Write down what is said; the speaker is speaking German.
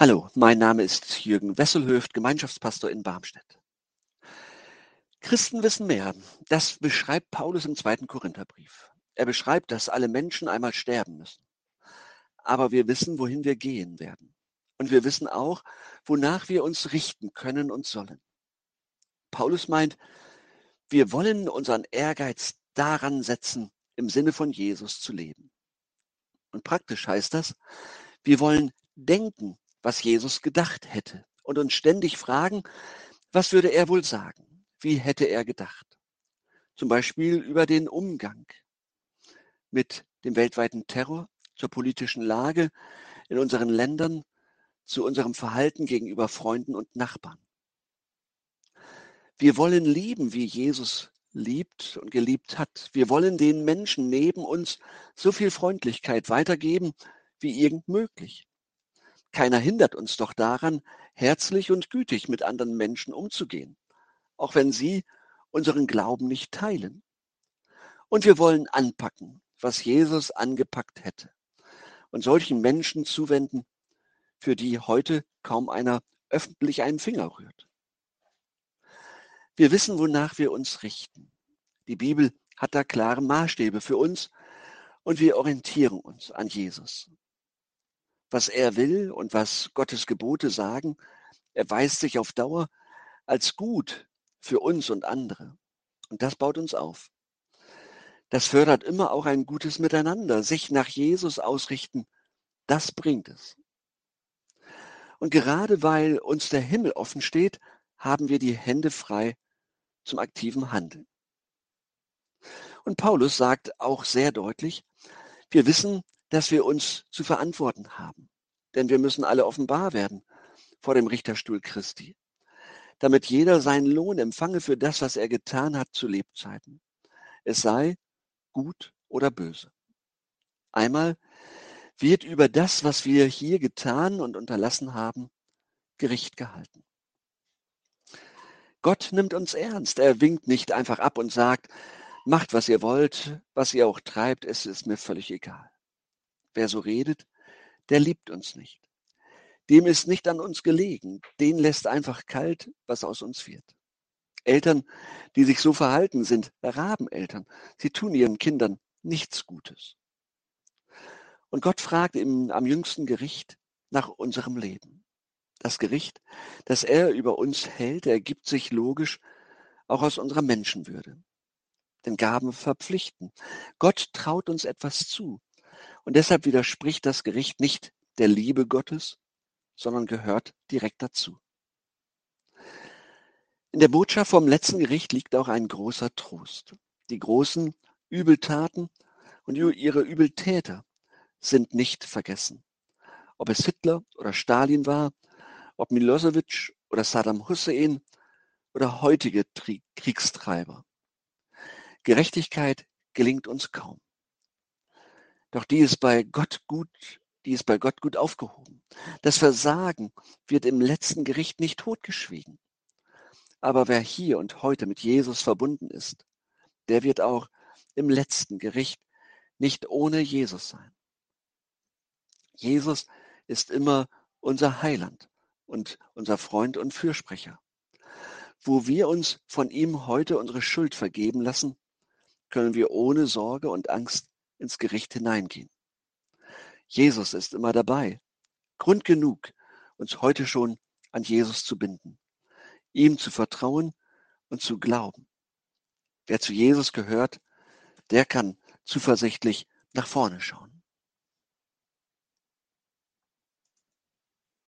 Hallo, mein Name ist Jürgen Wesselhöft, Gemeinschaftspastor in Barmstedt. Christen wissen mehr. Das beschreibt Paulus im zweiten Korintherbrief. Er beschreibt, dass alle Menschen einmal sterben müssen. Aber wir wissen, wohin wir gehen werden. Und wir wissen auch, wonach wir uns richten können und sollen. Paulus meint, wir wollen unseren Ehrgeiz daran setzen, im Sinne von Jesus zu leben. Und praktisch heißt das, wir wollen denken was Jesus gedacht hätte und uns ständig fragen, was würde er wohl sagen? Wie hätte er gedacht? Zum Beispiel über den Umgang mit dem weltweiten Terror, zur politischen Lage in unseren Ländern, zu unserem Verhalten gegenüber Freunden und Nachbarn. Wir wollen lieben, wie Jesus liebt und geliebt hat. Wir wollen den Menschen neben uns so viel Freundlichkeit weitergeben, wie irgend möglich. Keiner hindert uns doch daran, herzlich und gütig mit anderen Menschen umzugehen, auch wenn sie unseren Glauben nicht teilen. Und wir wollen anpacken, was Jesus angepackt hätte, und solchen Menschen zuwenden, für die heute kaum einer öffentlich einen Finger rührt. Wir wissen, wonach wir uns richten. Die Bibel hat da klare Maßstäbe für uns und wir orientieren uns an Jesus was er will und was Gottes Gebote sagen, erweist sich auf Dauer als gut für uns und andere. Und das baut uns auf. Das fördert immer auch ein gutes Miteinander, sich nach Jesus ausrichten. Das bringt es. Und gerade weil uns der Himmel offen steht, haben wir die Hände frei zum aktiven Handeln. Und Paulus sagt auch sehr deutlich, wir wissen, dass wir uns zu verantworten haben. Denn wir müssen alle offenbar werden vor dem Richterstuhl Christi, damit jeder seinen Lohn empfange für das, was er getan hat zu Lebzeiten. Es sei gut oder böse. Einmal wird über das, was wir hier getan und unterlassen haben, Gericht gehalten. Gott nimmt uns ernst. Er winkt nicht einfach ab und sagt, macht, was ihr wollt, was ihr auch treibt, es ist mir völlig egal. Wer so redet, der liebt uns nicht. Dem ist nicht an uns gelegen. Den lässt einfach kalt, was aus uns wird. Eltern, die sich so verhalten, sind Rabeneltern. Sie tun ihren Kindern nichts Gutes. Und Gott fragt im, am jüngsten Gericht nach unserem Leben. Das Gericht, das er über uns hält, ergibt sich logisch auch aus unserer Menschenwürde. Denn Gaben verpflichten. Gott traut uns etwas zu. Und deshalb widerspricht das Gericht nicht der Liebe Gottes, sondern gehört direkt dazu. In der Botschaft vom letzten Gericht liegt auch ein großer Trost. Die großen Übeltaten und ihre Übeltäter sind nicht vergessen. Ob es Hitler oder Stalin war, ob Milosevic oder Saddam Hussein oder heutige Kriegstreiber. Gerechtigkeit gelingt uns kaum. Doch die ist bei Gott gut, die ist bei Gott gut aufgehoben. Das Versagen wird im letzten Gericht nicht totgeschwiegen. Aber wer hier und heute mit Jesus verbunden ist, der wird auch im letzten Gericht nicht ohne Jesus sein. Jesus ist immer unser Heiland und unser Freund und Fürsprecher. Wo wir uns von ihm heute unsere Schuld vergeben lassen, können wir ohne Sorge und Angst ins Gericht hineingehen. Jesus ist immer dabei. Grund genug, uns heute schon an Jesus zu binden, ihm zu vertrauen und zu glauben. Wer zu Jesus gehört, der kann zuversichtlich nach vorne schauen.